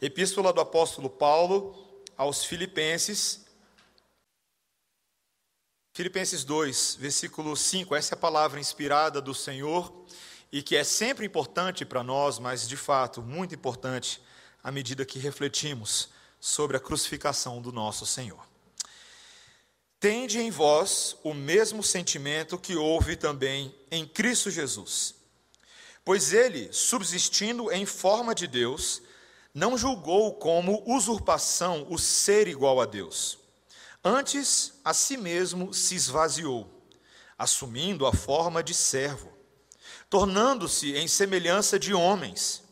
Epístola do apóstolo Paulo aos Filipenses. Filipenses 2, versículo 5. Essa é a palavra inspirada do Senhor e que é sempre importante para nós, mas de fato muito importante à medida que refletimos sobre a crucificação do nosso Senhor. Tende em vós o mesmo sentimento que houve também em Cristo Jesus. Pois ele, subsistindo em forma de Deus, não julgou como usurpação o ser igual a Deus. Antes, a si mesmo se esvaziou, assumindo a forma de servo, tornando-se em semelhança de homens,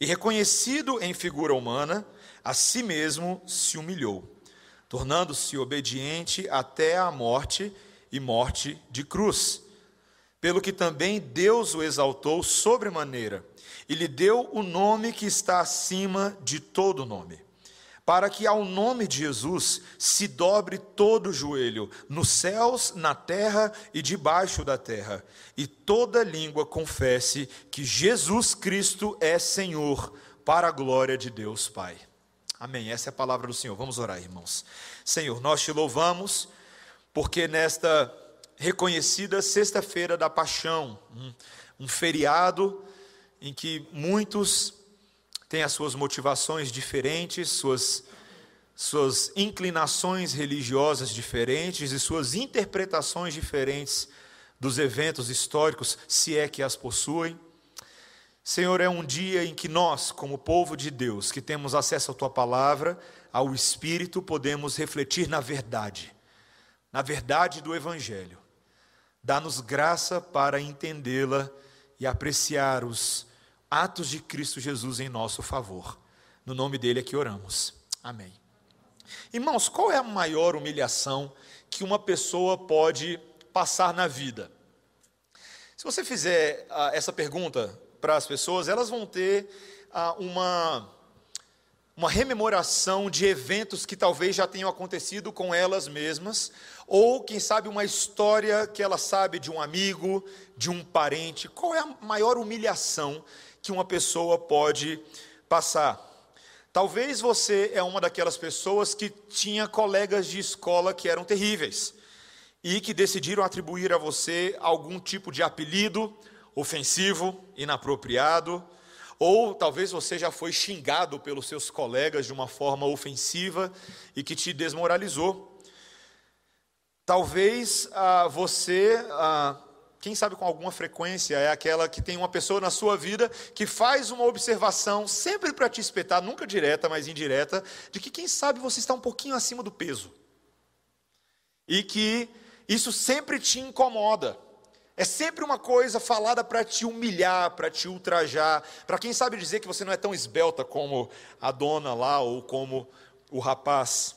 e reconhecido em figura humana, a si mesmo se humilhou tornando-se obediente até a morte e morte de cruz. Pelo que também Deus o exaltou sobremaneira e lhe deu o nome que está acima de todo nome, para que ao nome de Jesus se dobre todo o joelho, nos céus, na terra e debaixo da terra, e toda língua confesse que Jesus Cristo é Senhor, para a glória de Deus Pai. Amém. Essa é a palavra do Senhor. Vamos orar, irmãos. Senhor, nós te louvamos porque nesta reconhecida sexta-feira da paixão, um, feriado em que muitos têm as suas motivações diferentes, suas suas inclinações religiosas diferentes e suas interpretações diferentes dos eventos históricos, se é que as possuem. Senhor, é um dia em que nós, como povo de Deus, que temos acesso à tua palavra, ao Espírito, podemos refletir na verdade, na verdade do Evangelho. Dá-nos graça para entendê-la e apreciar os atos de Cristo Jesus em nosso favor. No nome dele é que oramos. Amém. Irmãos, qual é a maior humilhação que uma pessoa pode passar na vida? Se você fizer uh, essa pergunta para as pessoas, elas vão ter ah, uma, uma rememoração de eventos que talvez já tenham acontecido com elas mesmas, ou quem sabe uma história que ela sabe de um amigo, de um parente. Qual é a maior humilhação que uma pessoa pode passar? Talvez você é uma daquelas pessoas que tinha colegas de escola que eram terríveis e que decidiram atribuir a você algum tipo de apelido ofensivo, inapropriado, ou talvez você já foi xingado pelos seus colegas de uma forma ofensiva e que te desmoralizou. Talvez ah, você, ah, quem sabe com alguma frequência, é aquela que tem uma pessoa na sua vida que faz uma observação, sempre para te espetar, nunca direta, mas indireta, de que quem sabe você está um pouquinho acima do peso. E que isso sempre te incomoda. É sempre uma coisa falada para te humilhar, para te ultrajar, para quem sabe dizer que você não é tão esbelta como a dona lá ou como o rapaz.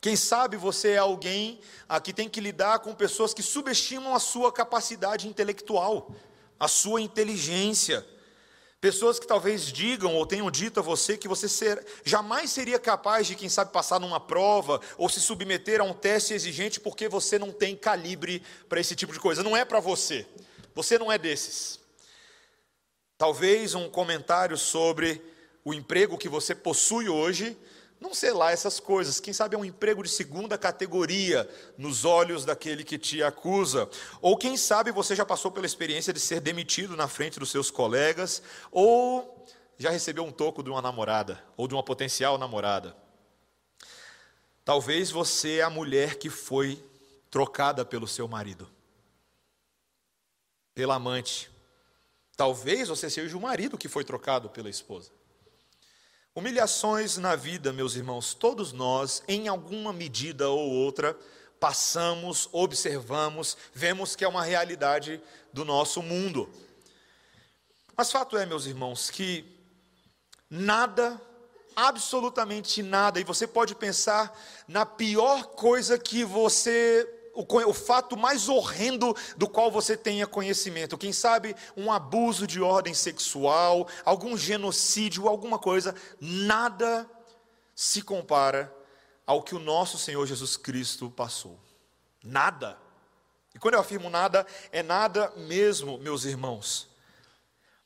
Quem sabe você é alguém ah, que tem que lidar com pessoas que subestimam a sua capacidade intelectual, a sua inteligência. Pessoas que talvez digam ou tenham dito a você que você ser, jamais seria capaz de, quem sabe, passar numa prova ou se submeter a um teste exigente porque você não tem calibre para esse tipo de coisa. Não é para você. Você não é desses. Talvez um comentário sobre o emprego que você possui hoje não sei lá essas coisas. Quem sabe é um emprego de segunda categoria nos olhos daquele que te acusa. Ou quem sabe você já passou pela experiência de ser demitido na frente dos seus colegas. Ou já recebeu um toco de uma namorada. Ou de uma potencial namorada. Talvez você é a mulher que foi trocada pelo seu marido. Pela amante. Talvez você seja o marido que foi trocado pela esposa. Humilhações na vida, meus irmãos, todos nós, em alguma medida ou outra, passamos, observamos, vemos que é uma realidade do nosso mundo. Mas fato é, meus irmãos, que nada, absolutamente nada, e você pode pensar na pior coisa que você o, o fato mais horrendo do qual você tenha conhecimento. Quem sabe um abuso de ordem sexual, algum genocídio, alguma coisa, nada se compara ao que o nosso Senhor Jesus Cristo passou. Nada. E quando eu afirmo nada, é nada mesmo, meus irmãos.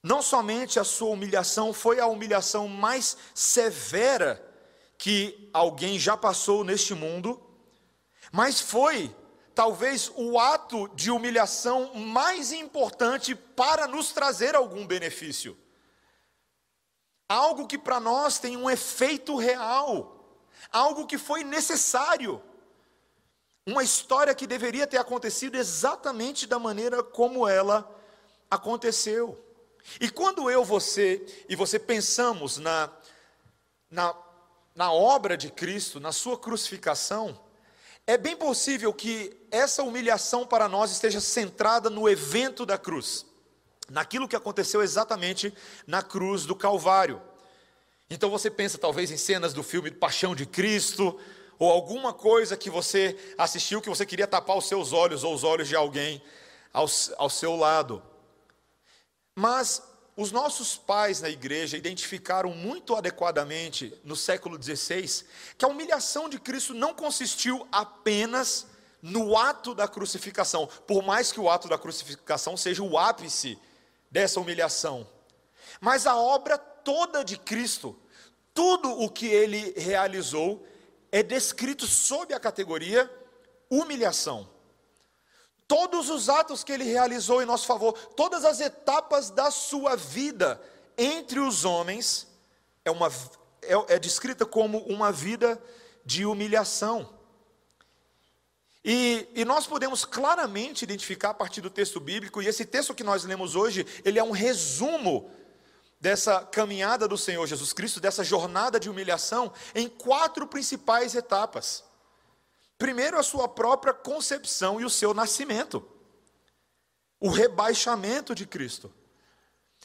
não somente a sua humilhação foi a humilhação mais severa que alguém já passou neste mundo, mas foi talvez o ato de humilhação mais importante para nos trazer algum benefício. Algo que para nós tem um efeito real, algo que foi necessário. Uma história que deveria ter acontecido exatamente da maneira como ela aconteceu. E quando eu, você e você pensamos na, na, na obra de Cristo, na sua crucificação, é bem possível que essa humilhação para nós esteja centrada no evento da cruz, naquilo que aconteceu exatamente na cruz do Calvário. Então você pensa talvez em cenas do filme Paixão de Cristo, ou alguma coisa que você assistiu que você queria tapar os seus olhos ou os olhos de alguém ao, ao seu lado. Mas os nossos pais na igreja identificaram muito adequadamente no século XVI que a humilhação de Cristo não consistiu apenas no ato da crucificação, por mais que o ato da crucificação seja o ápice dessa humilhação, mas a obra toda de Cristo, tudo o que ele realizou, é descrito sob a categoria humilhação. Todos os atos que ele realizou em nosso favor, todas as etapas da sua vida entre os homens, é, uma, é, é descrita como uma vida de humilhação. E, e, nós podemos claramente identificar a partir do texto bíblico, e esse texto que nós lemos hoje, ele é um resumo dessa caminhada do Senhor Jesus Cristo, dessa jornada de humilhação, em quatro principais etapas. Primeiro, a sua própria concepção e o seu nascimento, o rebaixamento de Cristo.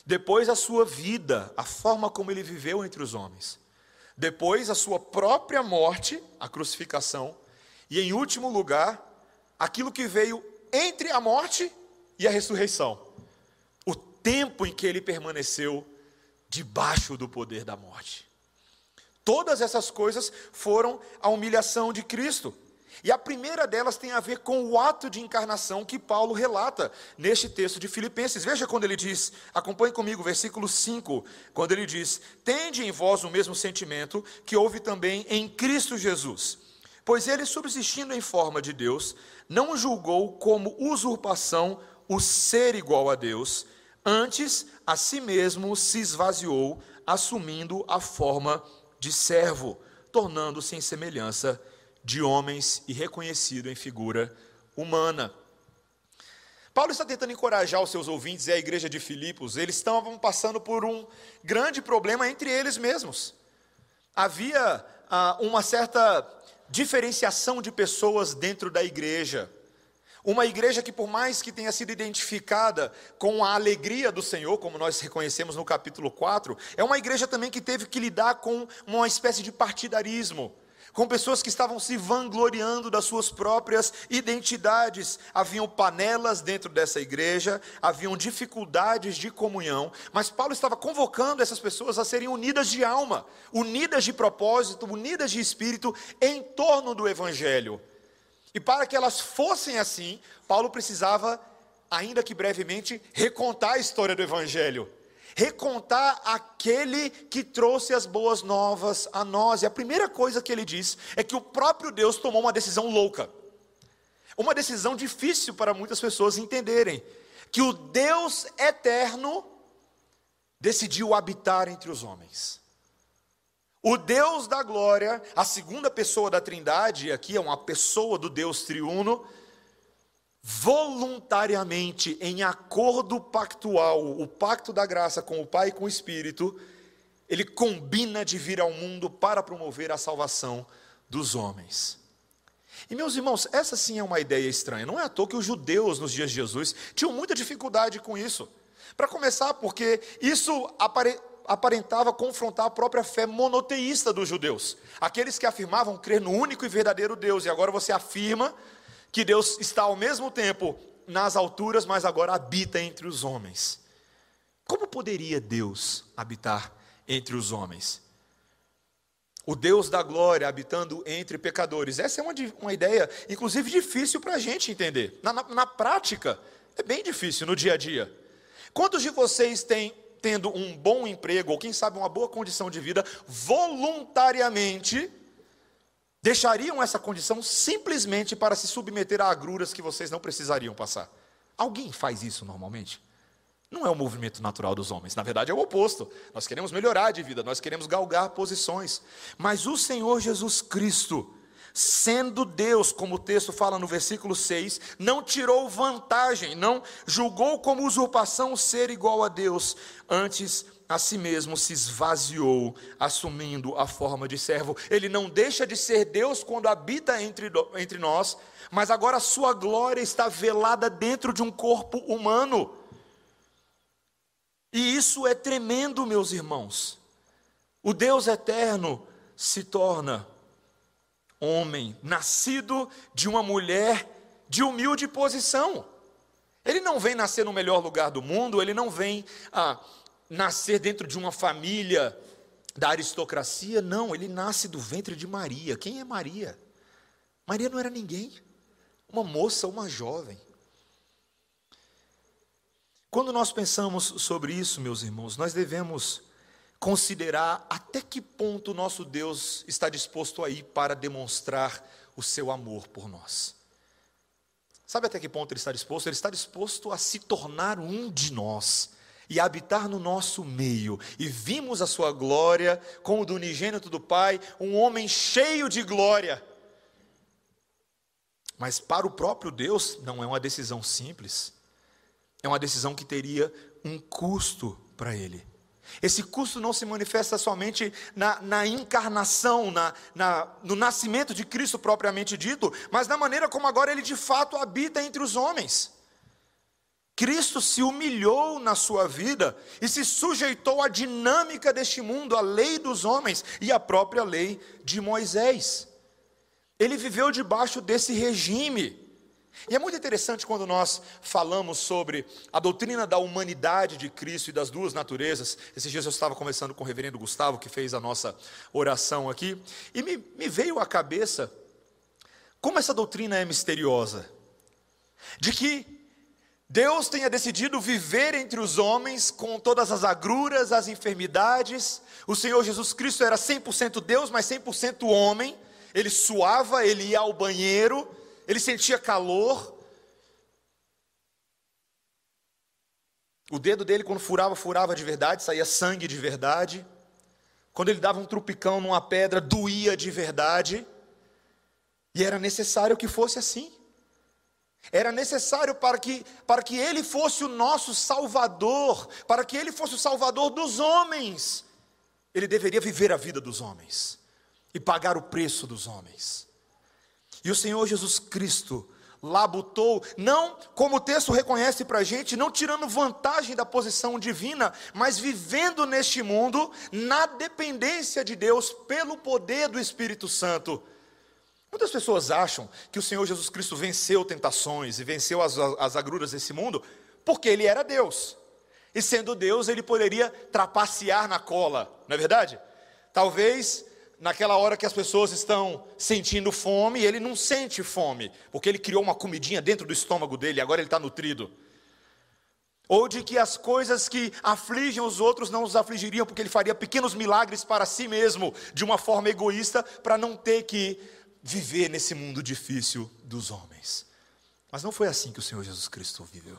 Depois, a sua vida, a forma como ele viveu entre os homens. Depois, a sua própria morte, a crucificação. E, em último lugar, aquilo que veio entre a morte e a ressurreição. O tempo em que ele permaneceu debaixo do poder da morte. Todas essas coisas foram a humilhação de Cristo. E a primeira delas tem a ver com o ato de encarnação que Paulo relata neste texto de Filipenses. Veja quando ele diz, acompanhe comigo, versículo 5, quando ele diz: Tende em vós o mesmo sentimento que houve também em Cristo Jesus. Pois ele, subsistindo em forma de Deus, não julgou como usurpação o ser igual a Deus, antes a si mesmo se esvaziou, assumindo a forma de servo, tornando-se em semelhança de homens e reconhecido em figura humana. Paulo está tentando encorajar os seus ouvintes e a igreja de Filipos, eles estavam passando por um grande problema entre eles mesmos. Havia ah, uma certa diferenciação de pessoas dentro da igreja. Uma igreja que, por mais que tenha sido identificada com a alegria do Senhor, como nós reconhecemos no capítulo 4, é uma igreja também que teve que lidar com uma espécie de partidarismo com pessoas que estavam se vangloriando das suas próprias identidades. Haviam panelas dentro dessa igreja, haviam dificuldades de comunhão, mas Paulo estava convocando essas pessoas a serem unidas de alma, unidas de propósito, unidas de espírito em torno do evangelho. E para que elas fossem assim, Paulo precisava, ainda que brevemente, recontar a história do evangelho recontar aquele que trouxe as boas novas a nós. E a primeira coisa que ele diz é que o próprio Deus tomou uma decisão louca. Uma decisão difícil para muitas pessoas entenderem, que o Deus eterno decidiu habitar entre os homens. O Deus da glória, a segunda pessoa da Trindade, aqui é uma pessoa do Deus triuno, voluntariamente, em acordo pactual, o pacto da graça com o Pai e com o Espírito, ele combina de vir ao mundo para promover a salvação dos homens. E meus irmãos, essa sim é uma ideia estranha. Não é à toa que os judeus nos dias de Jesus tinham muita dificuldade com isso. Para começar, porque isso aparentava confrontar a própria fé monoteísta dos judeus. Aqueles que afirmavam crer no único e verdadeiro Deus, e agora você afirma que Deus está ao mesmo tempo nas alturas, mas agora habita entre os homens. Como poderia Deus habitar entre os homens? O Deus da glória habitando entre pecadores. Essa é uma, uma ideia, inclusive, difícil para a gente entender. Na, na, na prática, é bem difícil no dia a dia. Quantos de vocês têm tendo um bom emprego, ou quem sabe uma boa condição de vida, voluntariamente deixariam essa condição simplesmente para se submeter a agruras que vocês não precisariam passar. Alguém faz isso normalmente? Não é o movimento natural dos homens, na verdade é o oposto. Nós queremos melhorar de vida, nós queremos galgar posições. Mas o Senhor Jesus Cristo, sendo Deus, como o texto fala no versículo 6, não tirou vantagem, não julgou como usurpação ser igual a Deus, antes a si mesmo se esvaziou, assumindo a forma de servo. Ele não deixa de ser Deus quando habita entre, entre nós, mas agora a sua glória está velada dentro de um corpo humano. E isso é tremendo, meus irmãos. O Deus eterno se torna homem, nascido de uma mulher de humilde posição. Ele não vem nascer no melhor lugar do mundo, ele não vem ah, nascer dentro de uma família da aristocracia, não, ele nasce do ventre de Maria. Quem é Maria? Maria não era ninguém, uma moça, uma jovem. Quando nós pensamos sobre isso, meus irmãos, nós devemos considerar até que ponto nosso Deus está disposto a ir para demonstrar o seu amor por nós. Sabe até que ponto ele está disposto? Ele está disposto a se tornar um de nós e habitar no nosso meio. E vimos a sua glória como do unigênito do Pai, um homem cheio de glória. Mas para o próprio Deus não é uma decisão simples. É uma decisão que teria um custo para ele. Esse custo não se manifesta somente na, na encarnação, na, na, no nascimento de Cristo propriamente dito, mas na maneira como agora ele de fato habita entre os homens. Cristo se humilhou na sua vida e se sujeitou à dinâmica deste mundo, à lei dos homens e à própria lei de Moisés. Ele viveu debaixo desse regime. E é muito interessante quando nós falamos sobre a doutrina da humanidade de Cristo e das duas naturezas. Esses dias eu estava conversando com o reverendo Gustavo, que fez a nossa oração aqui, e me, me veio à cabeça como essa doutrina é misteriosa. De que Deus tenha decidido viver entre os homens com todas as agruras, as enfermidades. O Senhor Jesus Cristo era 100% Deus, mas 100% homem. Ele suava, ele ia ao banheiro, ele sentia calor. O dedo dele, quando furava, furava de verdade, saía sangue de verdade. Quando ele dava um trupicão numa pedra, doía de verdade. E era necessário que fosse assim. Era necessário para que, para que ele fosse o nosso salvador, para que ele fosse o salvador dos homens. Ele deveria viver a vida dos homens e pagar o preço dos homens. E o Senhor Jesus Cristo labutou, não como o texto reconhece para a gente, não tirando vantagem da posição divina, mas vivendo neste mundo na dependência de Deus pelo poder do Espírito Santo. Muitas pessoas acham que o Senhor Jesus Cristo venceu tentações e venceu as, as agruras desse mundo porque ele era Deus. E sendo Deus, ele poderia trapacear na cola, não é verdade? Talvez naquela hora que as pessoas estão sentindo fome, ele não sente fome, porque ele criou uma comidinha dentro do estômago dele, agora ele está nutrido. Ou de que as coisas que afligem os outros não os afligiriam, porque ele faria pequenos milagres para si mesmo, de uma forma egoísta, para não ter que viver nesse mundo difícil dos homens. Mas não foi assim que o Senhor Jesus Cristo viveu.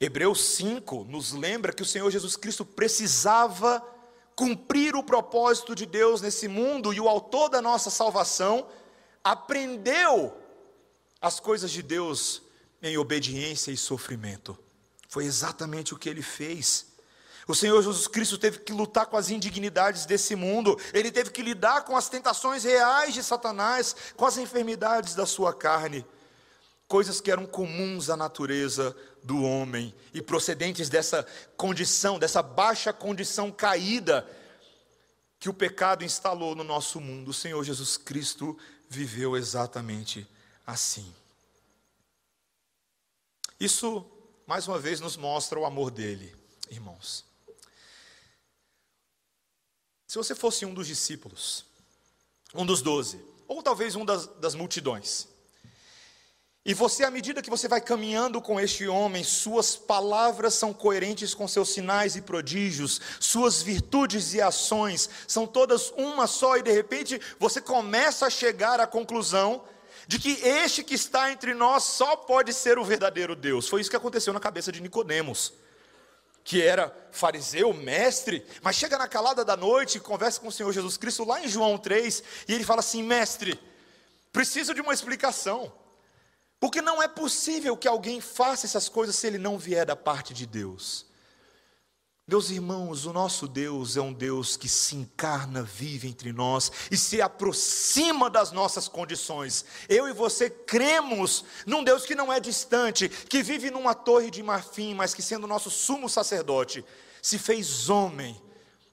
Hebreus 5 nos lembra que o Senhor Jesus Cristo precisava cumprir o propósito de Deus nesse mundo e o autor da nossa salvação aprendeu as coisas de Deus em obediência e sofrimento. Foi exatamente o que ele fez. O Senhor Jesus Cristo teve que lutar com as indignidades desse mundo, ele teve que lidar com as tentações reais de Satanás, com as enfermidades da sua carne, coisas que eram comuns à natureza do homem e procedentes dessa condição, dessa baixa condição caída que o pecado instalou no nosso mundo. O Senhor Jesus Cristo viveu exatamente assim. Isso, mais uma vez, nos mostra o amor dele, irmãos. Se você fosse um dos discípulos, um dos doze, ou talvez um das, das multidões, E você, à medida que você vai caminhando com este homem, suas palavras são coerentes com seus sinais e prodígios, suas virtudes e ações são todas uma só, e de repente você começa a chegar à conclusão de que este que está entre nós só pode ser o verdadeiro Deus. Foi isso que aconteceu na cabeça de Nicodemos, que era fariseu, mestre, mas chega na calada da noite e conversa com o Senhor Jesus Cristo lá em João 3, e ele fala assim: "Mestre, preciso de uma explicação. Porque não é possível que alguém faça essas coisas se ele não vier da parte de Deus. Meus irmãos, o nosso Deus é um Deus que se encarna, vive entre nós e se aproxima das nossas condições. Eu e você cremos num Deus que não é distante, que vive numa torre de marfim, mas que, sendo nosso sumo sacerdote, se fez homem,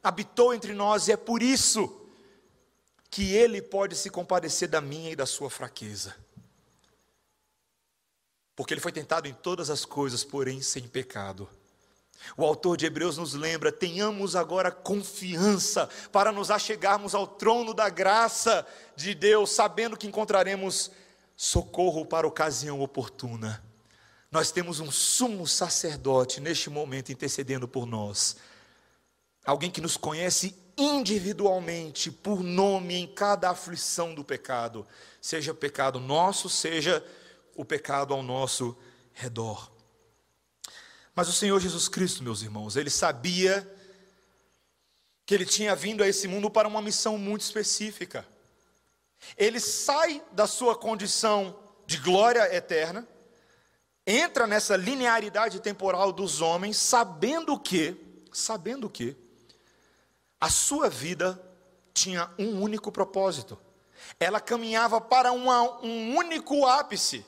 habitou entre nós e é por isso que ele pode se compadecer da minha e da sua fraqueza porque ele foi tentado em todas as coisas, porém sem pecado. O autor de Hebreus nos lembra: tenhamos agora confiança para nos achegarmos ao trono da graça de Deus, sabendo que encontraremos socorro para ocasião oportuna. Nós temos um sumo sacerdote neste momento intercedendo por nós, alguém que nos conhece individualmente, por nome, em cada aflição do pecado, seja pecado nosso, seja o pecado ao nosso redor. Mas o Senhor Jesus Cristo, meus irmãos, ele sabia que ele tinha vindo a esse mundo para uma missão muito específica. Ele sai da sua condição de glória eterna, entra nessa linearidade temporal dos homens, sabendo que, sabendo que a sua vida tinha um único propósito. Ela caminhava para uma, um único ápice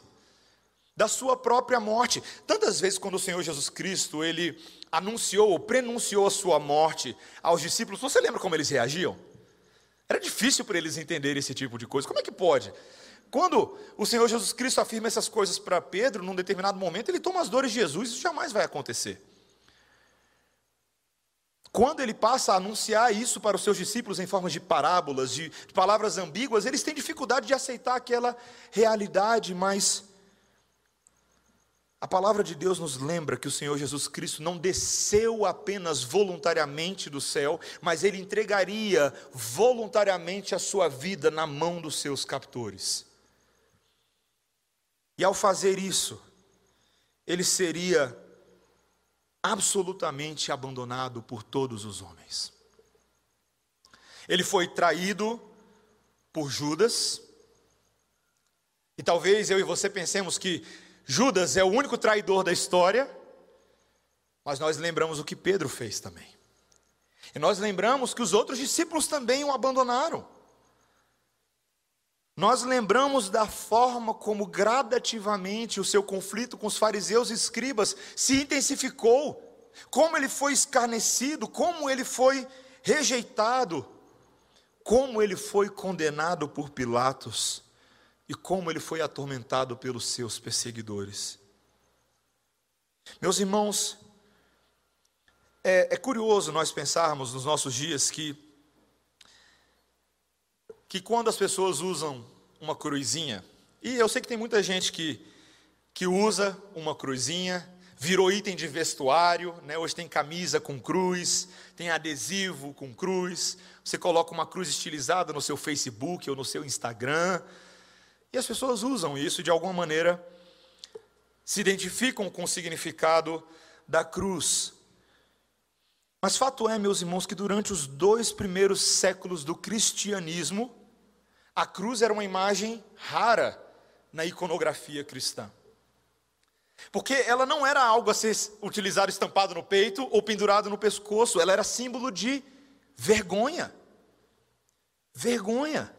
da sua própria morte. Tantas vezes quando o Senhor Jesus Cristo, ele anunciou ou prenunciou a sua morte aos discípulos, você lembra como eles reagiam? Era difícil para eles entenderem esse tipo de coisa. Como é que pode? Quando o Senhor Jesus Cristo afirma essas coisas para Pedro, num determinado momento, ele toma as dores de Jesus, isso jamais vai acontecer. Quando ele passa a anunciar isso para os seus discípulos em forma de parábolas, de, palavras ambíguas, eles têm dificuldade de aceitar aquela realidade, mas a palavra de Deus nos lembra que o Senhor Jesus Cristo não desceu apenas voluntariamente do céu, mas ele entregaria voluntariamente a sua vida na mão dos seus captores. E ao fazer isso, ele seria absolutamente abandonado por todos os homens. Ele foi traído por Judas, e talvez eu e você pensemos que Judas é o único traidor da história, mas nós lembramos o que Pedro fez também. E nós lembramos que os outros discípulos também o abandonaram. Nós lembramos da forma como gradativamente o seu conflito com os fariseus e escribas se intensificou, como ele foi escarnecido, como ele foi rejeitado, como ele foi condenado por Pilatos e como ele foi atormentado pelos seus perseguidores. Meus irmãos, é, é, curioso nós pensarmos nos nossos dias que, que quando as pessoas usam uma cruzinha, e eu sei que tem muita gente que, que usa uma cruzinha, virou item de vestuário, né? hoje tem camisa com cruz, tem adesivo com cruz, você coloca uma cruz estilizada no seu Facebook ou no seu Instagram, e as pessoas usam isso de alguma maneira, se identificam com o significado da cruz. Mas fato é, meus irmãos, que durante os dois primeiros séculos do cristianismo, a cruz era uma imagem rara na iconografia cristã. Porque ela não era algo a ser utilizado estampado no peito ou pendurado no pescoço, ela era símbolo de vergonha. Vergonha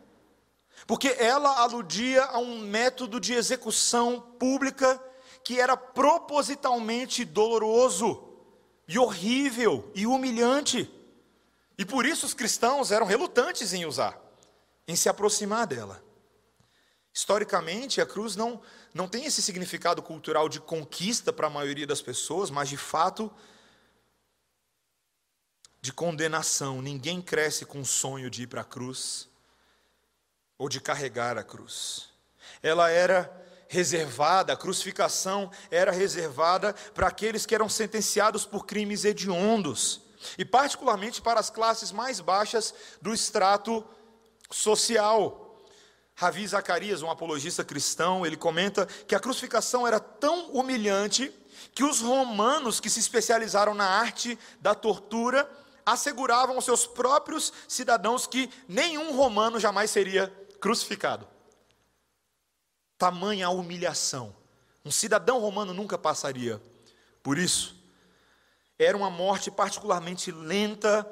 porque ela aludia a um método de execução pública que era propositalmente doloroso e horrível e humilhante. E por isso os cristãos eram relutantes em usar, em se aproximar dela. Historicamente, a cruz não, não tem esse significado cultural de conquista para a maioria das pessoas, mas de fato de condenação. Ninguém cresce com o sonho de ir para a cruz ou de carregar a cruz. Ela era reservada, a crucificação era reservada para aqueles que eram sentenciados por crimes hediondos, e particularmente para as classes mais baixas do extrato social. Ravi Zacarias, um apologista cristão, ele comenta que a crucificação era tão humilhante que os romanos que se especializaram na arte da tortura asseguravam aos seus próprios cidadãos que nenhum romano jamais seria crucificado. Tamanha humilhação. Um cidadão romano nunca passaria por isso. Era uma morte particularmente lenta,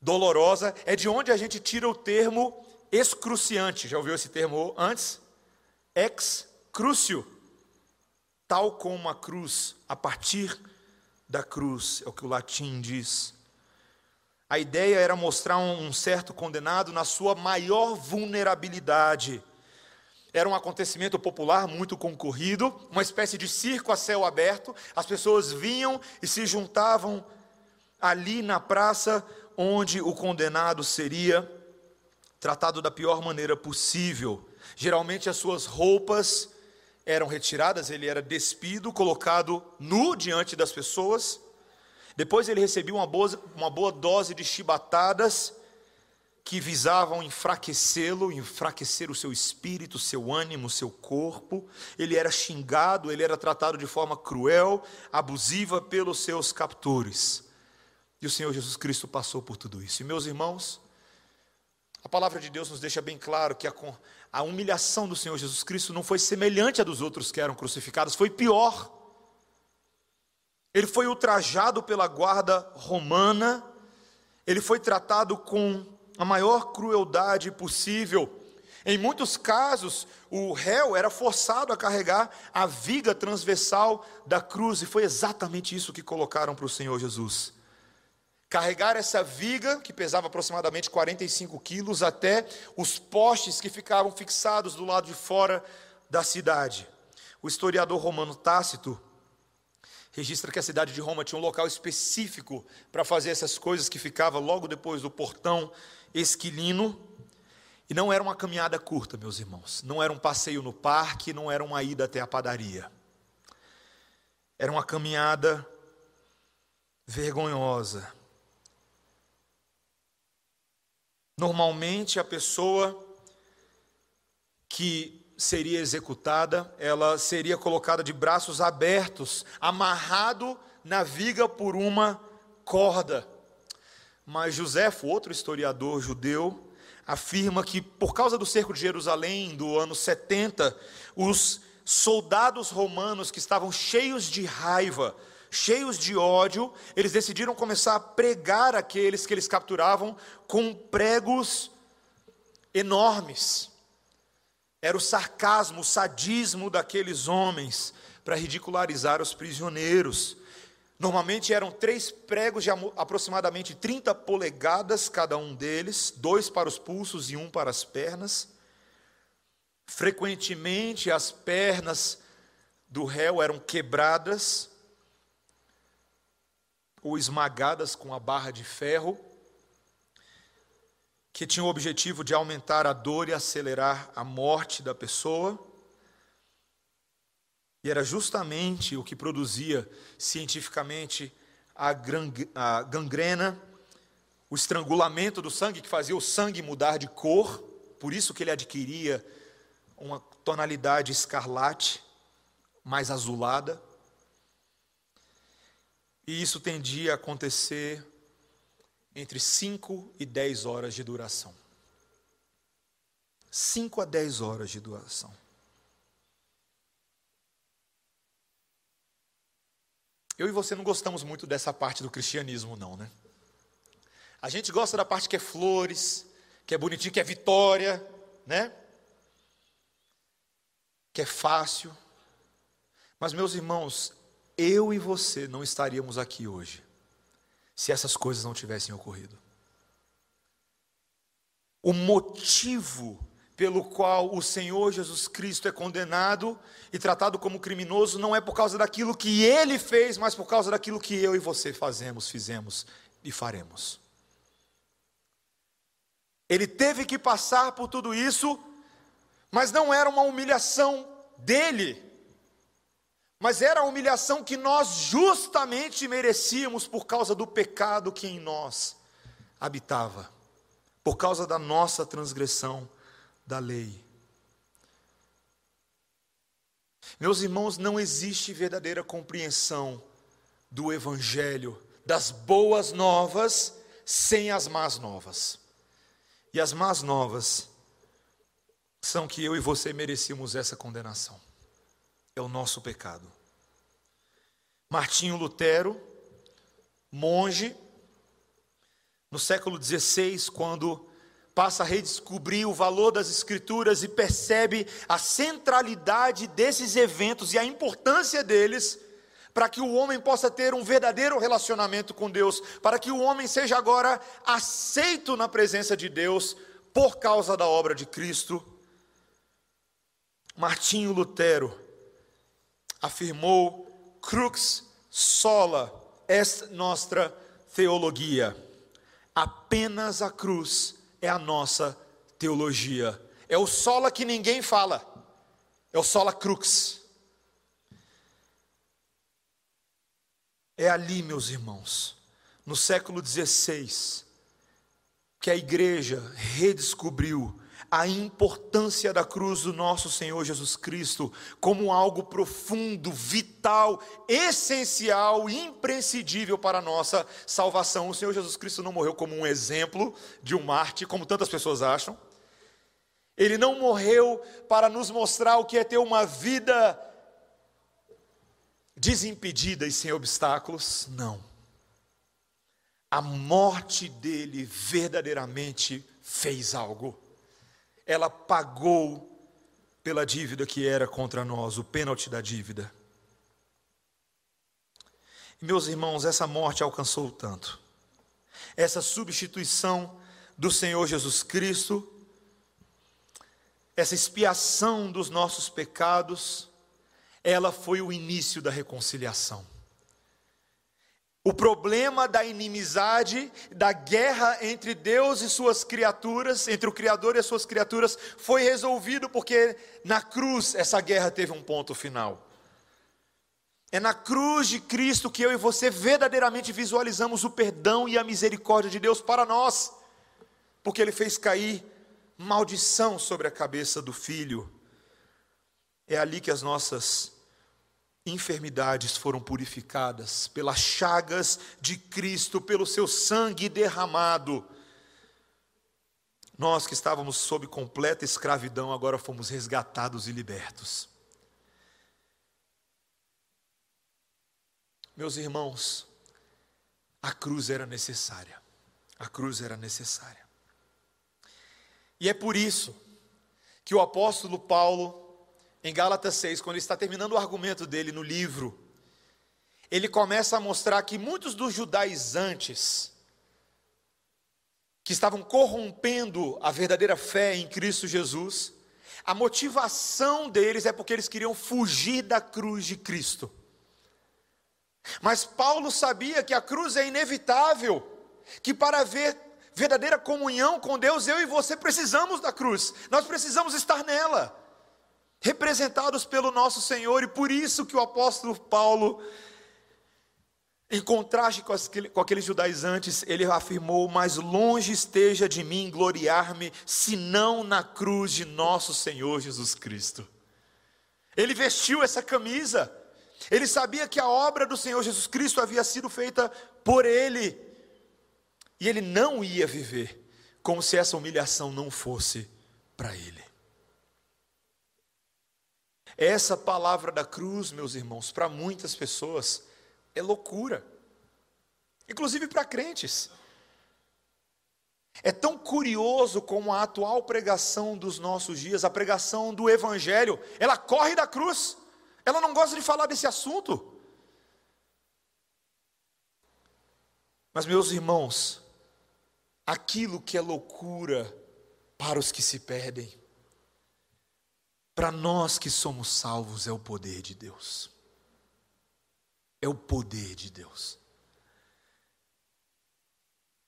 dolorosa. É de onde a gente tira o termo excruciante. Já ouviu esse termo antes? Ex crucio. Tal como a cruz, a partir da cruz, é o que o latim diz. A ideia era mostrar um certo condenado na sua maior vulnerabilidade. Era um acontecimento popular muito concorrido, uma espécie de circo a céu aberto. As pessoas vinham e se juntavam ali na praça onde o condenado seria tratado da pior maneira possível. Geralmente as suas roupas eram retiradas, ele era despido, colocado nu diante das pessoas. Depois ele recebia uma boa, uma boa dose de chibatadas que visavam enfraquecê-lo, enfraquecer o seu espírito, seu ânimo, seu corpo. Ele era xingado, ele era tratado de forma cruel, abusiva pelos seus captores. E o Senhor Jesus Cristo passou por tudo isso. E meus irmãos, a palavra de Deus nos deixa bem claro que a, a humilhação do Senhor Jesus Cristo não foi semelhante à dos outros que eram crucificados, foi pior. Ele foi ultrajado pela guarda romana, ele foi tratado com a maior crueldade possível. Em muitos casos, o réu era forçado a carregar a viga transversal da cruz, e foi exatamente isso que colocaram para o Senhor Jesus carregar essa viga, que pesava aproximadamente 45 quilos, até os postes que ficavam fixados do lado de fora da cidade. O historiador romano Tácito registra que a cidade de Roma tinha um local específico para fazer essas coisas, que ficava logo depois do portão esquilino. E não era uma caminhada curta, meus irmãos. Não era um passeio no parque, não era uma ida até a padaria. Era uma caminhada vergonhosa. Normalmente, a pessoa que seria executada, ela seria colocada de braços abertos, amarrado na viga por uma corda. Mas Josefo, outro historiador judeu, afirma que por causa do cerco de Jerusalém do ano 70, os soldados romanos que estavam cheios de raiva cheios de ódio, eles decidiram começar a pregar aqueles que eles capturavam com pregos enormes. Era o sarcasmo, o sadismo daqueles homens para ridicularizar os prisioneiros. Normalmente eram três pregos de aproximadamente 30 polegadas cada um deles, dois para os pulsos e um para as pernas. Frequentemente as pernas do réu eram quebradas ou esmagadas com a barra de ferro, que tinha o objetivo de aumentar a dor e acelerar a morte da pessoa. E era justamente o que produzia cientificamente a gangrena, o estrangulamento do sangue, que fazia o sangue mudar de cor, por isso que ele adquiria uma tonalidade escarlate, mais azulada. E isso tendia a acontecer entre 5 e 10 horas de duração. 5 a 10 horas de duração. Eu e você não gostamos muito dessa parte do cristianismo, não, né? A gente gosta da parte que é flores, que é bonitinho, que é vitória, né? Que é fácil. Mas, meus irmãos, eu e você não estaríamos aqui hoje se essas coisas não tivessem ocorrido. O motivo pelo qual o Senhor Jesus Cristo é condenado e tratado como criminoso não é por causa daquilo que ele fez, mas por causa daquilo que eu e você fazemos, fizemos e faremos. Ele teve que passar por tudo isso, mas não era uma humilhação dele, mas era a humilhação que nós justamente merecíamos por causa do pecado que em nós habitava, por causa da nossa transgressão da lei. Meus irmãos, não existe verdadeira compreensão do Evangelho, das boas novas, sem as más novas. E as más novas são que eu e você merecíamos essa condenação. É o nosso pecado. Martinho Lutero, monge, no século XVI, quando passa a redescobrir o valor das Escrituras e percebe a centralidade desses eventos e a importância deles, para que o homem possa ter um verdadeiro relacionamento com Deus, para que o homem seja agora aceito na presença de Deus por causa da obra de Cristo. Martinho Lutero afirmou: crux sola est nostra theologia. Apenas a cruz é a nossa teologia. É o sola que ninguém fala. É o sola crux. É ali, meus irmãos, no século XVI, que a igreja redescobriu a importância da cruz do nosso Senhor Jesus Cristo como algo profundo, vital, essencial, imprescindível para a nossa salvação. O Senhor Jesus Cristo não morreu como um exemplo de um Marte, como tantas pessoas acham. Ele não morreu para nos mostrar o que é ter uma vida desimpedida e sem obstáculos. Não. A morte dele verdadeiramente fez algo ela pagou pela dívida que era contra nós, o pênalti da dívida. Meus irmãos, essa morte alcançou tanto. Essa substituição do Senhor Jesus Cristo, essa expiação dos nossos pecados, ela foi o início da reconciliação. O problema da inimizade, da guerra entre Deus e suas criaturas, entre o Criador e as suas criaturas, foi resolvido porque na cruz essa guerra teve um ponto final. É na cruz de Cristo que eu e você verdadeiramente visualizamos o perdão e a misericórdia de Deus para nós, porque Ele fez cair maldição sobre a cabeça do filho. É ali que as nossas enfermidades foram purificadas pelas chagas de Cristo, pelo seu sangue derramado. Nós que estávamos sob completa escravidão, agora fomos resgatados e libertos. Meus irmãos, a cruz era necessária. A cruz era necessária. E é por isso que o apóstolo Paulo em Gálatas 6, quando ele está terminando o argumento dele no livro, ele começa a mostrar que muitos dos judaizantes, que estavam corrompendo a verdadeira fé em Cristo Jesus, a motivação deles é porque eles queriam fugir da cruz de Cristo. Mas Paulo sabia que a cruz é inevitável, que para haver verdadeira comunhão com Deus, eu e você precisamos da cruz, nós precisamos estar nela representados pelo nosso Senhor, e por isso que o apóstolo Paulo, em contraste com, aqueles judaizantes, ele afirmou: Mais longe esteja de mim gloriar-me, senão na cruz de nosso Senhor Jesus Cristo. Ele vestiu essa camisa, ele sabia que a obra do Senhor Jesus Cristo havia sido feita por ele, e ele não ia viver como se essa humilhação não fosse para ele. Essa palavra da cruz, meus irmãos, para muitas pessoas é loucura, inclusive para crentes. É tão curioso como a atual pregação dos nossos dias, a pregação do Evangelho, ela corre da cruz, ela não gosta de falar desse assunto. Mas, meus irmãos, aquilo que é loucura para os que se perdem, para nós que somos salvos, é o poder de Deus. É o poder de Deus.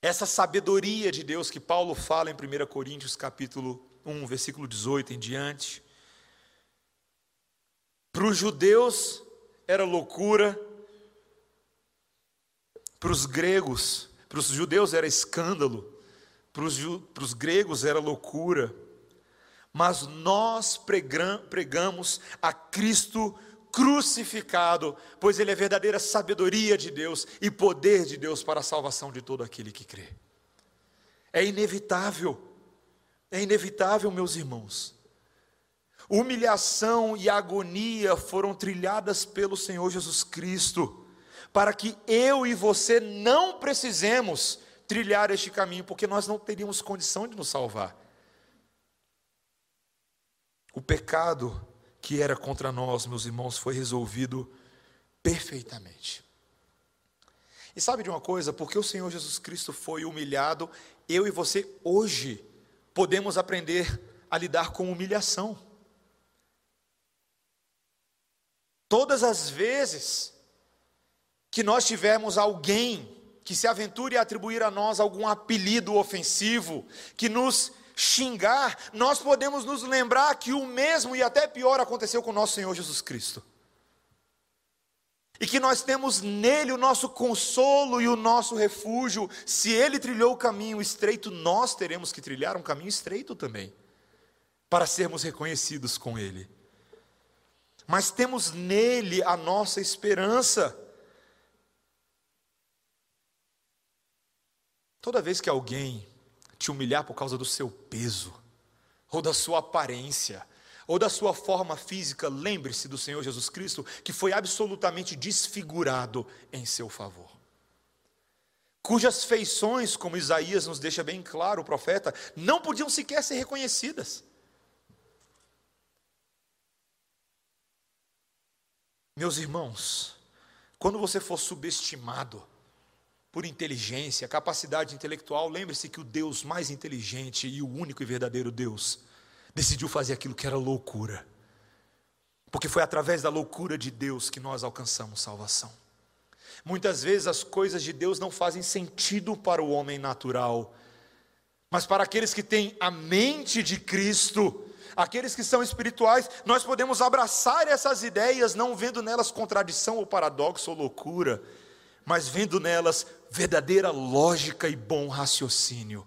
Essa sabedoria de Deus que Paulo fala em 1 Coríntios capítulo 1, versículo 18 em diante, Para os judeus era loucura, para os gregos, para os judeus era escândalo, para os, para os gregos era loucura, mas nós pregamos a Cristo crucificado, pois Ele é verdadeira sabedoria de Deus e poder de Deus para a salvação de todo aquele que crê. É inevitável, é inevitável, meus irmãos. Humilhação e agonia foram trilhadas pelo Senhor Jesus Cristo, para que eu e você não precisemos trilhar este caminho, porque nós não teríamos condição de nos salvar. O pecado que era contra nós, meus irmãos, foi resolvido perfeitamente. E sabe de uma coisa? Porque o Senhor Jesus Cristo foi humilhado, eu e você hoje podemos aprender a lidar com humilhação. Todas as vezes que nós tivermos alguém que se aventure a atribuir a nós algum apelido ofensivo, que nos xingar, nós podemos nos lembrar que o mesmo e até pior aconteceu com nosso Senhor Jesus Cristo. E que nós temos nele o nosso consolo e o nosso refúgio. Se ele trilhou o caminho estreito, nós teremos que trilhar um caminho estreito também, para sermos reconhecidos com ele. Mas temos nele a nossa esperança. Toda vez que alguém te humilhar por causa do seu peso, ou da sua aparência, ou da sua forma física, lembre-se do Senhor Jesus Cristo, que foi absolutamente desfigurado em seu favor. Cujas feições, como Isaías nos deixa bem claro, o profeta, não podiam sequer ser reconhecidas. Meus irmãos, quando você for subestimado, por inteligência, capacidade intelectual, lembre-se que o Deus mais inteligente e o único e verdadeiro Deus decidiu fazer aquilo que era loucura. Porque foi através da loucura de Deus que nós alcançamos salvação. Muitas vezes as coisas de Deus não fazem sentido para o homem natural, mas para aqueles que têm a mente de Cristo, aqueles que são espirituais, nós podemos abraçar essas ideias, não vendo nelas contradição ou paradoxo ou loucura, mas vendo nelas verdadeira lógica e bom raciocínio.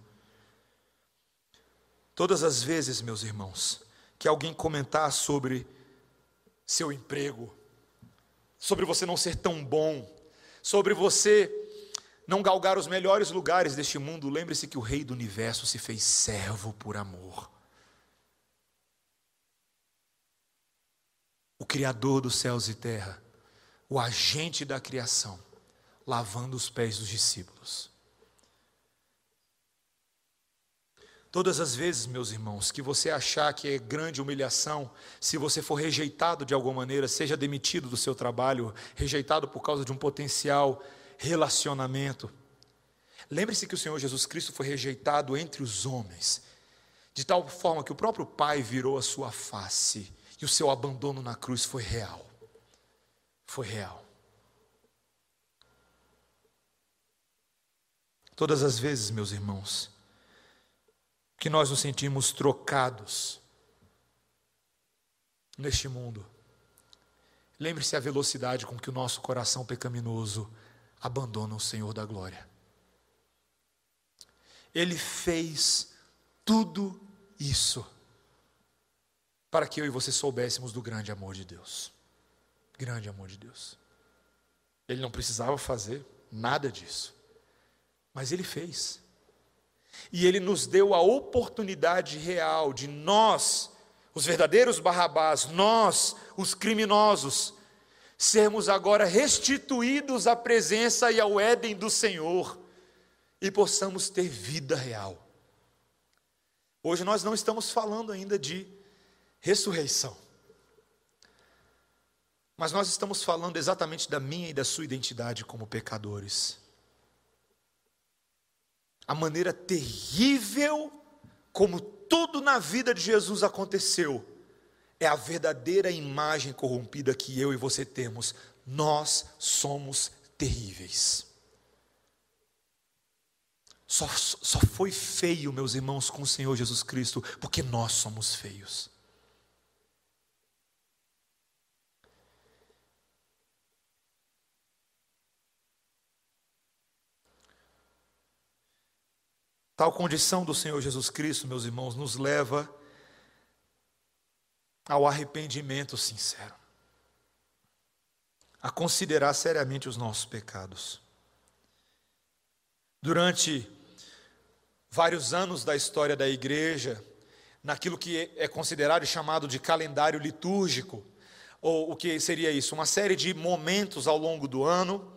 Todas as vezes, meus irmãos, que alguém comentar sobre seu emprego, sobre você não ser tão bom, sobre você não galgar os melhores lugares deste mundo, lembre-se que o Rei do universo se fez servo por amor. O Criador dos céus e terra, o agente da criação, lavando os pés dos discípulos. Todas as vezes, meus irmãos, que você achar que é grande humilhação, se você for rejeitado de alguma maneira, seja demitido do seu trabalho, rejeitado por causa de um potencial relacionamento, lembre-se que o Senhor Jesus Cristo foi rejeitado entre os homens, de tal forma que o próprio Pai virou a sua face e o seu abandono na cruz foi real. Foi real. Todas as vezes, meus irmãos, que nós nos sentimos trocados neste mundo, lembre-se a velocidade com que o nosso coração pecaminoso abandona o Senhor da glória. Ele fez tudo isso para que eu e você soubéssemos do grande amor de Deus. Grande amor de Deus. Ele não precisava fazer nada disso. Mas ele fez. E ele nos deu a oportunidade real de nós, os verdadeiros barrabás, nós, os criminosos, sermos agora restituídos à presença e ao Éden do Senhor e possamos ter vida real. Hoje nós não estamos falando ainda de ressurreição. Mas nós estamos falando exatamente da minha e da sua identidade como pecadores a maneira terrível como tudo na vida de Jesus aconteceu, é a verdadeira imagem corrompida que eu e você temos. Nós somos terríveis. Só, só foi feio, meus irmãos, com o Senhor Jesus Cristo, porque nós somos feios. Tal condição do Senhor Jesus Cristo, meus irmãos, nos leva ao arrependimento sincero, a considerar seriamente os nossos pecados. Durante vários anos da história da igreja, naquilo que é considerado e chamado de calendário litúrgico, ou o que seria isso? Uma série de momentos ao longo do ano,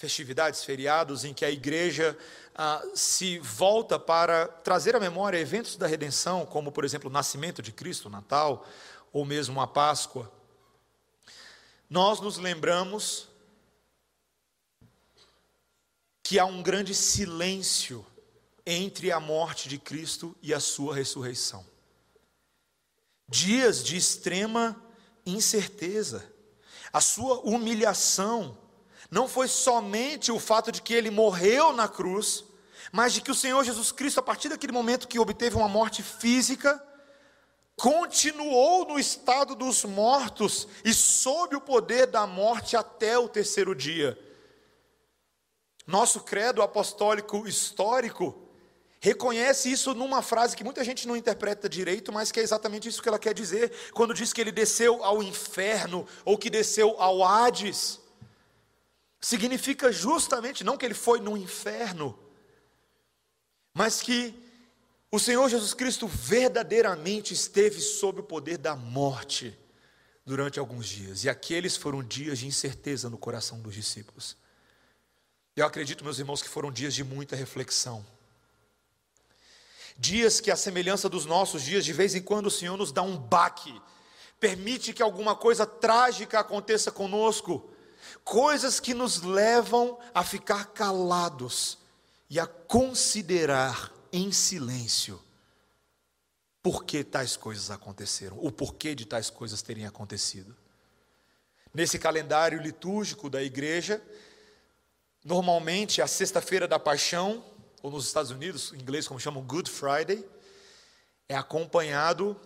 festividades, feriados, em que a igreja ah, se volta para trazer à memória eventos da redenção, como, por exemplo, o nascimento de Cristo, o Natal, ou mesmo a Páscoa. Nós nos lembramos que há um grande silêncio entre a morte de Cristo e a sua ressurreição. Dias de extrema incerteza. A sua humilhação não foi somente o fato de que ele morreu na cruz, mas de que o Senhor Jesus Cristo, a partir daquele momento que obteve uma morte física, continuou no estado dos mortos e sob o poder da morte até o terceiro dia. Nosso credo apostólico histórico reconhece isso numa frase que muita gente não interpreta direito, mas que é exatamente isso que ela quer dizer, quando diz que ele desceu ao inferno ou que desceu ao Hades. Significa justamente não que ele foi no inferno, mas que o Senhor Jesus Cristo verdadeiramente esteve sob o poder da morte durante alguns dias, e aqueles foram dias de incerteza no coração dos discípulos. Eu acredito, meus irmãos, que foram dias de muita reflexão. Dias que, a semelhança dos nossos dias, de vez em quando o Senhor nos dá um baque, permite que alguma coisa trágica aconteça conosco, coisas que nos levam a ficar calados e a considerar em silêncio por que tais coisas aconteceram, o porquê de tais coisas terem acontecido. Nesse calendário litúrgico da igreja, normalmente a sexta-feira da paixão ou nos Estados Unidos, em inglês como chamam Good Friday, é acompanhado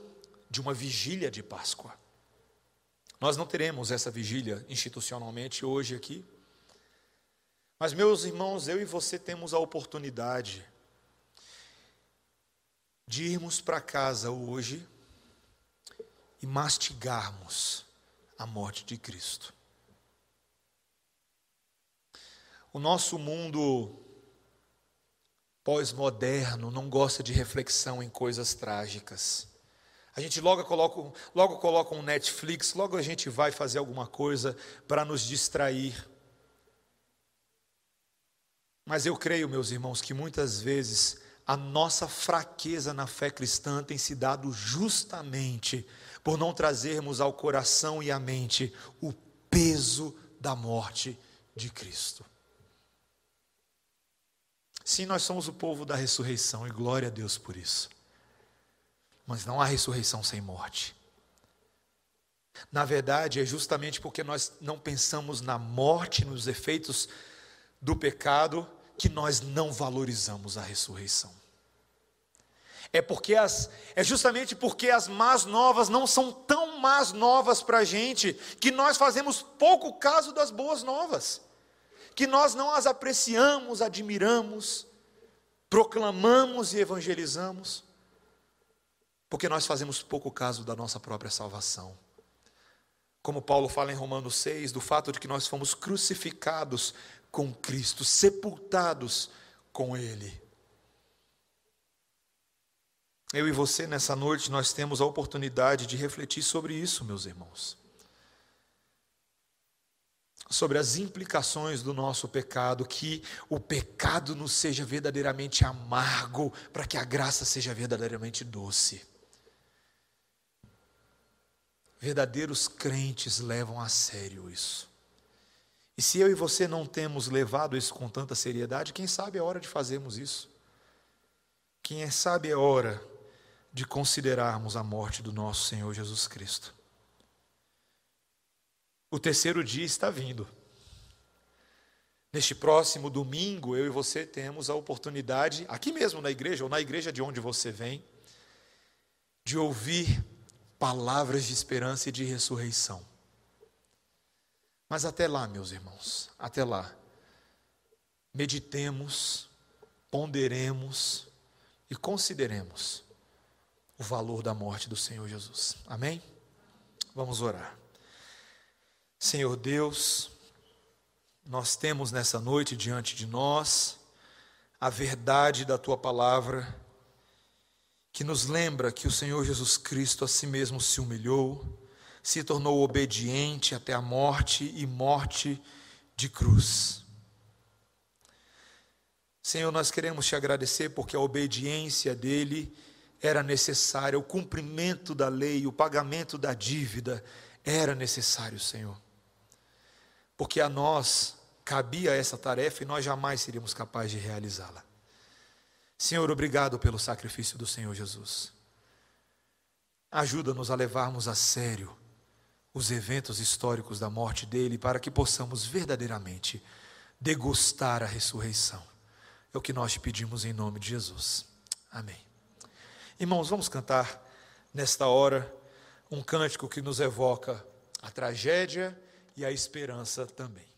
de uma vigília de Páscoa. Nós não teremos essa vigília institucionalmente hoje aqui. Mas, meus irmãos, eu e você temos a oportunidade de irmos para casa hoje e mastigarmos a morte de Cristo. O nosso mundo pós-moderno não gosta de reflexão em coisas trágicas. A gente logo coloca, logo coloca um Netflix, logo a gente vai fazer alguma coisa para nos distrair. Mas eu creio, meus irmãos, que muitas vezes a nossa fraqueza na fé cristã tem se dado justamente por não trazermos ao coração e à mente o peso da morte de Cristo. Sim, nós somos o povo da ressurreição e glória a Deus por isso. Mas não há ressurreição sem morte. Na verdade, é justamente porque nós não pensamos na morte, nos efeitos do pecado, que nós não valorizamos a ressurreição. É porque as, é justamente porque as más novas não são tão más novas para a gente que nós fazemos pouco caso das boas novas que nós não as apreciamos, admiramos, proclamamos e evangelizamos, porque nós fazemos pouco caso da nossa própria salvação. Como Paulo fala em Romanos 6, do fato de que nós fomos crucificados com Cristo, sepultados com Ele. Eu e você, nessa noite, nós temos a oportunidade de refletir sobre isso, meus irmãos sobre as implicações do nosso pecado, que o pecado nos seja verdadeiramente amargo, para que a graça seja verdadeiramente doce. Verdadeiros crentes levam a sério isso. E se eu e você não temos levado isso com tanta seriedade, quem sabe é hora de fazermos isso. Quem sabe é hora de considerarmos a morte do nosso Senhor Jesus Cristo. O terceiro dia está vindo. Neste próximo domingo, eu e você temos a oportunidade, aqui mesmo na igreja, ou na igreja de onde você vem, de ouvir palavras de esperança e de ressurreição. Mas até lá, meus irmãos, até lá, meditemos, ponderemos e consideremos o valor da morte do Senhor Jesus. Amém? Vamos orar. Senhor Deus, nós temos nessa noite diante de nós a verdade da tua palavra, que nos lembra que o Senhor Jesus Cristo a si mesmo se humilhou, se tornou obediente até a morte e morte de cruz. Senhor, nós queremos te agradecer porque a obediência dele era necessária, o cumprimento da lei, o pagamento da dívida era necessário, Senhor. Porque a nós cabia essa tarefa e nós jamais seríamos capazes de realizá-la. Senhor, obrigado pelo sacrifício do Senhor Jesus. Ajuda-nos a levarmos a sério os eventos históricos da morte dele para que possamos verdadeiramente degustar a ressurreição. É o que nós te pedimos em nome de Jesus. Amém. Irmãos, vamos cantar nesta hora um cântico que nos evoca a tragédia e a esperança também.